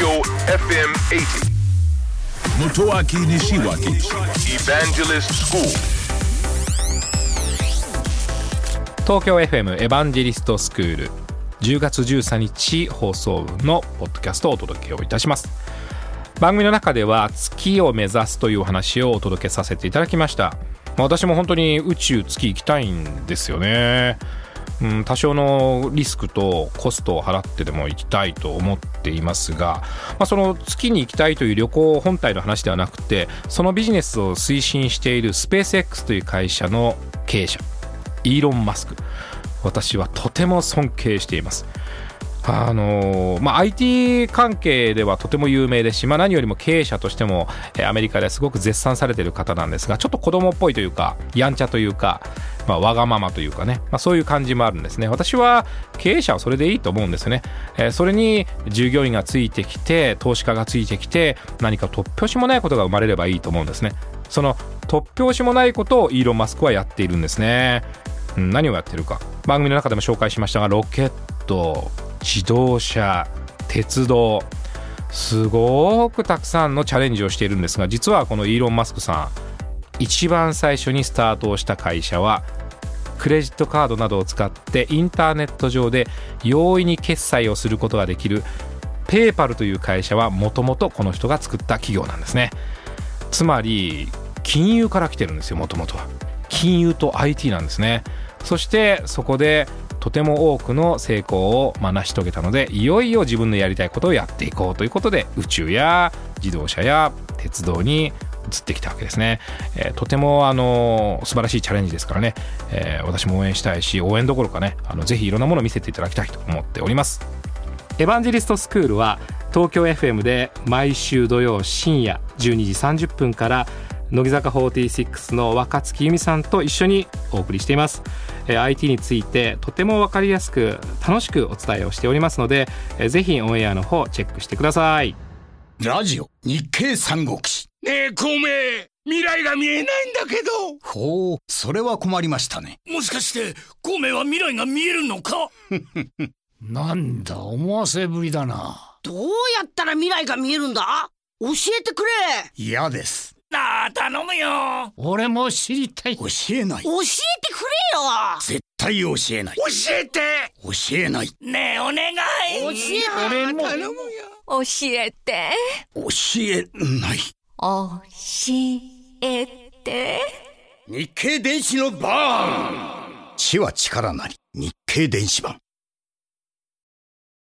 Tokyo FM 80. Motoaki Nishiwaki Evangelist School. 東京 FM エヴァンジェリストスクール10月13日放送分のポッドキャストをお届けをいたします。番組の中では月を目指すというお話をお届けさせていただきました。私も本当に宇宙月行きたいんですよねうん、多少のリスクとコストを払ってでも行きたいと思っていますが、まあ、その月に行きたいという旅行本体の話ではなくてそのビジネスを推進しているスペース X という会社の経営者イーロン・マスク。私はとても尊敬しています。あのまあ、IT 関係ではとても有名ですし、まあ、何よりも経営者としてもえアメリカですごく絶賛されてる方なんですがちょっと子供っぽいというかやんちゃというか、まあ、わがままというかね、まあ、そういう感じもあるんですね。私は経営者はそれでいいと思うんですよね、えーそれに従業員がついてきて投資家がついてきて何か突拍子もないことが生まれればいいと思うんですね。その突拍子もないことをイーロン・マスクはやっているんですね。うん何をやってるか。番組の中でも紹介しましたがロケット。自動車鉄道。すごくたくさんのチャレンジをしているんですが実はこのイーロン・マスクさん一番最初にスタートをした会社はクレジットカードなどを使ってインターネット上で容易に決済をすることができるペーパルという会社はもともとこの人が作った企業なんですね。つまり金融から来てるんですよもともとは。金融と IT なんですね。そしてそこでとても多くの成功をま成し遂げたのでいよいよ自分のやりたいことをやっていこうということで宇宙や自動車や鉄道に移ってきたわけですね、えーとてもあの素晴らしいチャレンジですからね、えー私も応援したいし応援どころかねあのぜひいろんなものを見せていただきたいと思っております。エヴァンジェリストスクールは東京 FM で毎週土曜深夜12時30分から乃木坂46の若月由美さんと一緒にお送りしています。えー IT についてとても分かりやすく楽しくお伝えをしておりますのでえーぜひオンエアの方チェックしてください。ラジオ日経三国志。ねえ、孔明、未来が見えないんだけど。ほうそれは困りましたね。もしかして、孔明は未来が見えるのか？なんだ思わせぶりだな。どうやったら未来が見えるんだ？教えてくれ。嫌です頼むよ。俺も知りたい。教えない。教えてくれよ。絶対教えない。教えて。教えない。ねえ、お願い。教え俺も。頼むよ。教えて。教えない。教えて。日経電子のバーン知は力なり。日経電子版